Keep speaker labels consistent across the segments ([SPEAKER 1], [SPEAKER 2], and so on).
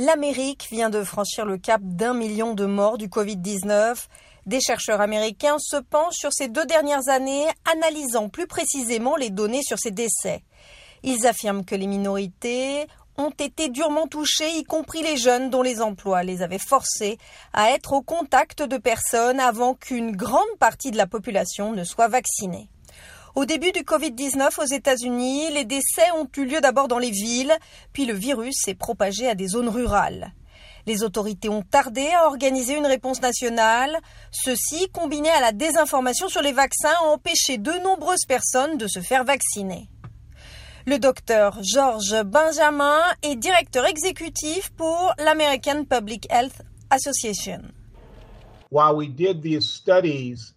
[SPEAKER 1] L'Amérique vient de franchir le cap d'un million de morts du Covid-19. Des chercheurs américains se penchent sur ces deux dernières années, analysant plus précisément les données sur ces décès. Ils affirment que les minorités ont été durement touchées, y compris les jeunes dont les emplois les avaient forcés à être au contact de personnes avant qu'une grande partie de la population ne soit vaccinée. Au début du Covid-19 aux États-Unis, les décès ont eu lieu d'abord dans les villes, puis le virus s'est propagé à des zones rurales. Les autorités ont tardé à organiser une réponse nationale. Ceci, combiné à la désinformation sur les vaccins, a empêché de nombreuses personnes de se faire vacciner. Le docteur George Benjamin est directeur exécutif pour l'American Public Health Association.
[SPEAKER 2] While we did these studies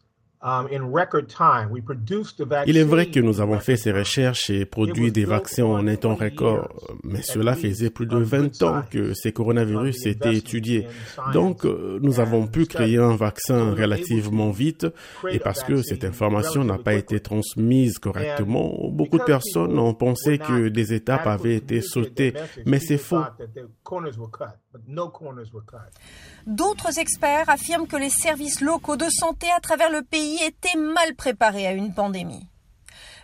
[SPEAKER 3] Il est vrai que nous avons fait ces recherches et produit des vaccins en un temps record, mais cela faisait plus de 20 ans que ces coronavirus étaient étudiés. Donc, euh, nous avons pu créer un vaccin relativement vite et parce que cette information n'a pas été transmise correctement, beaucoup de personnes ont pensé que des étapes avaient été sautées, mais c'est faux.
[SPEAKER 1] D'autres experts affirment que les services locaux de santé à travers le pays étaient mal préparés à une pandémie.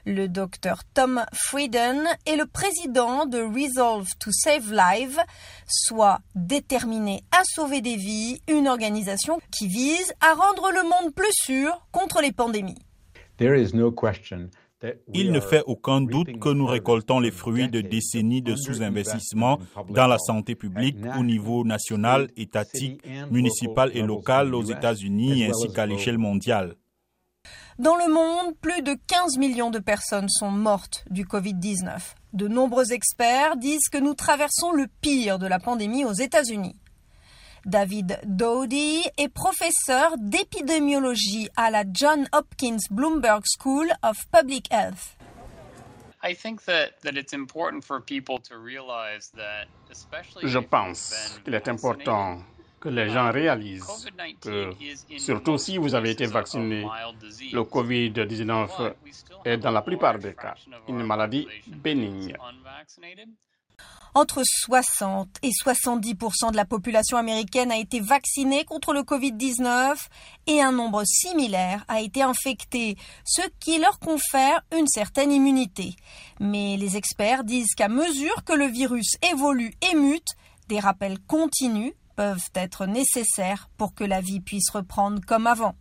[SPEAKER 1] Le docteur Tom Frieden est le président de Resolve to Save Lives, soit déterminé à sauver des vies, une organisation qui vise à rendre le monde plus sûr contre les pandémies.
[SPEAKER 4] Il ne fait aucun doute que nous récoltons les fruits de décennies de sous-investissement dans la santé publique au niveau national, étatique, municipal et local aux États-Unis ainsi qu'à l'échelle mondiale.
[SPEAKER 1] Dans le monde, plus de 15 millions de personnes sont mortes du Covid-19. De nombreux experts disent que nous traversons le pire de la pandémie aux États-Unis. David Dowdy est professeur d'épidémiologie à la John Hopkins Bloomberg School of Public Health.
[SPEAKER 5] Je pense qu'il est important que les gens réalisent que, surtout si vous avez été vacciné, le COVID-19 est dans la plupart des cas une maladie bénigne.
[SPEAKER 1] Entre 60 et 70 de la population américaine a été vaccinée contre le Covid-19 et un nombre similaire a été infecté, ce qui leur confère une certaine immunité. Mais les experts disent qu'à mesure que le virus évolue et mute, des rappels continus peuvent être nécessaires pour que la vie puisse reprendre comme avant.